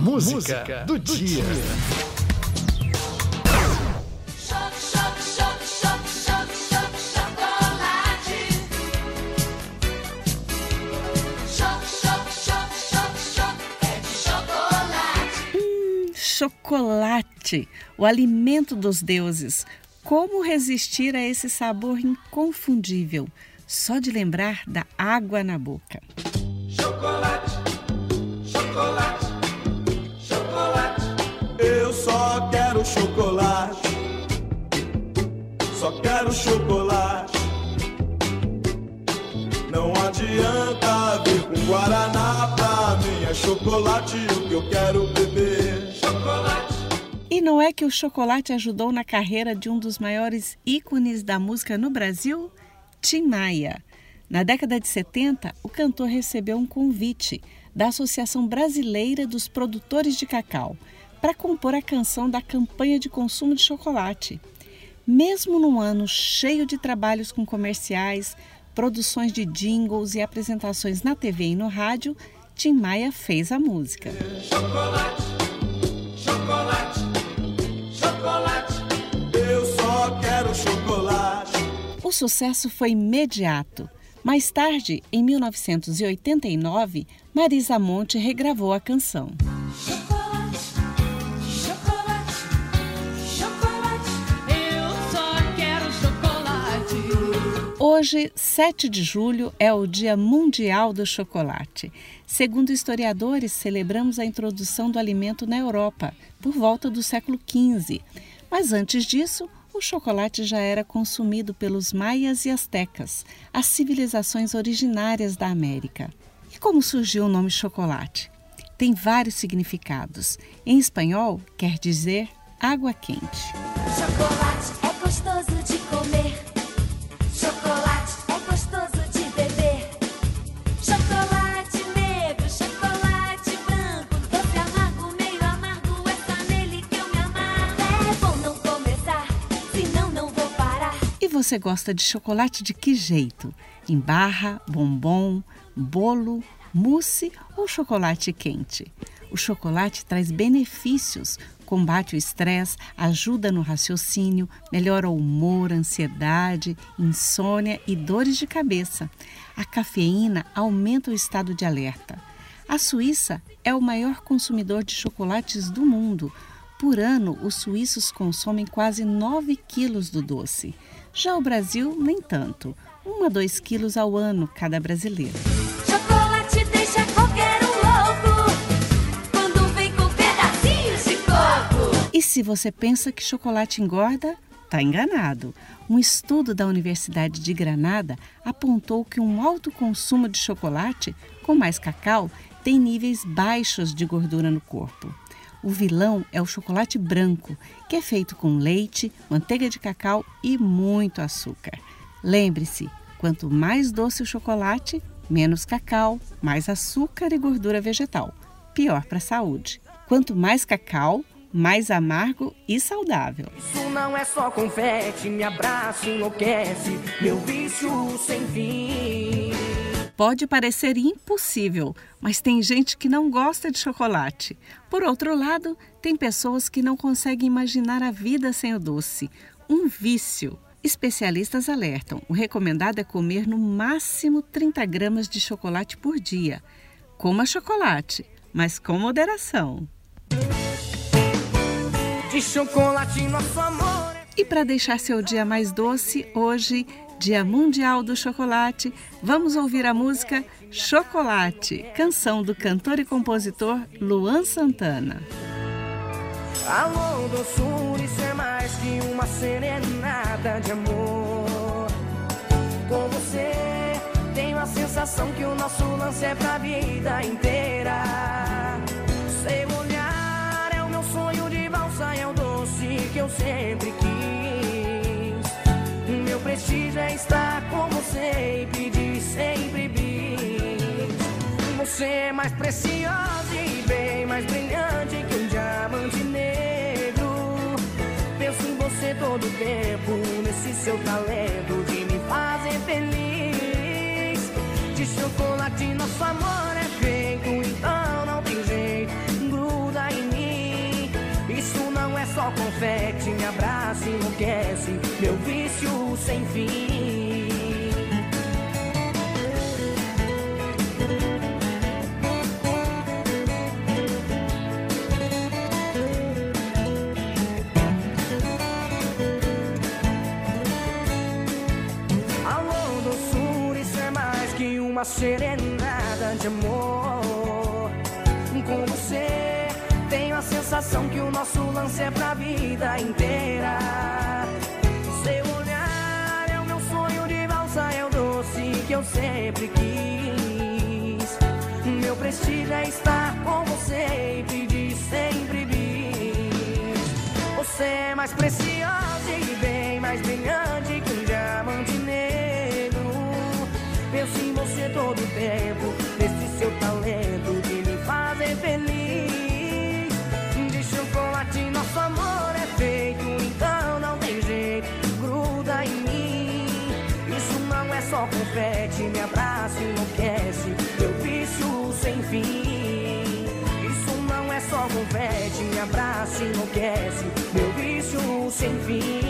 Música, Música do, do, dia. Hum, chocolate, o alimento dos deuses. Como resistir a esse sabor inconfundível? Só de lembrar da água na boca. Quero chocolate. Não adianta vir com guaraná pra mim. É chocolate o que eu quero beber. Chocolate. E não é que o chocolate ajudou na carreira de um dos maiores ícones da música no Brasil? Tim Maia. Na década de 70, o cantor recebeu um convite da Associação Brasileira dos Produtores de Cacau para compor a canção da campanha de consumo de chocolate. Mesmo num ano cheio de trabalhos com comerciais, produções de jingles e apresentações na TV e no rádio, Tim Maia fez a música. Chocolate, chocolate, chocolate. Eu só quero chocolate. O sucesso foi imediato. Mais tarde, em 1989, Marisa Monte regravou a canção. Hoje, 7 de julho, é o Dia Mundial do Chocolate. Segundo historiadores, celebramos a introdução do alimento na Europa, por volta do século XV. Mas antes disso, o chocolate já era consumido pelos maias e astecas, as civilizações originárias da América. E como surgiu o nome chocolate? Tem vários significados. Em espanhol, quer dizer água quente. Chocolate você gosta de chocolate de que jeito? Em barra, bombom, bolo, mousse ou chocolate quente? O chocolate traz benefícios, combate o estresse, ajuda no raciocínio, melhora o humor, ansiedade, insônia e dores de cabeça. A cafeína aumenta o estado de alerta. A Suíça é o maior consumidor de chocolates do mundo. Por ano, os suíços consomem quase 9 quilos do doce. Já o Brasil, nem tanto. 1 a 2 quilos ao ano cada brasileiro. Chocolate deixa qualquer um louco quando vem com pedacinhos de coco. E se você pensa que chocolate engorda, está enganado. Um estudo da Universidade de Granada apontou que um alto consumo de chocolate com mais cacau tem níveis baixos de gordura no corpo. O vilão é o chocolate branco, que é feito com leite, manteiga de cacau e muito açúcar. Lembre-se, quanto mais doce o chocolate, menos cacau, mais açúcar e gordura vegetal. Pior para a saúde. Quanto mais cacau, mais amargo e saudável. Isso não é só confete, me abraça, enlouquece, meu vício sem fim. Pode parecer impossível, mas tem gente que não gosta de chocolate. Por outro lado, tem pessoas que não conseguem imaginar a vida sem o doce. Um vício. Especialistas alertam: o recomendado é comer no máximo 30 gramas de chocolate por dia. Coma chocolate, mas com moderação. De chocolate, nosso amor é E para deixar seu dia mais doce, hoje, Dia Mundial do Chocolate, vamos ouvir a música Chocolate, canção do cantor e compositor Luan Santana. Alô, doçura, isso é mais que uma de amor. Com você, tenho a sensação que o nosso lance é pra vida inteira. mais preciosa e bem mais brilhante que um diamante negro. Penso em você todo o tempo, nesse seu talento de me fazer feliz. De chocolate, nosso amor é feito, então não tem jeito, gruda em mim. Isso não é só confete, me abraça e enlouquece, meu vinho. Uma serenada de amor. Com você, tenho a sensação que o nosso lance é pra vida inteira. Seu olhar é o meu sonho de valsa, é o doce que eu sempre quis. Meu prestígio é estar com você e pedir sempre bis. Você é mais preciosa e bem mais brilhante Penso em você todo tempo, nesse seu talento de me fazer feliz. De chocolate nosso amor é feito, então não tem jeito, gruda em mim. Isso não é só confete, me abraça enlouquece, meu vício sem fim. Isso não é só confete, me abraça enlouquece, meu vício sem fim.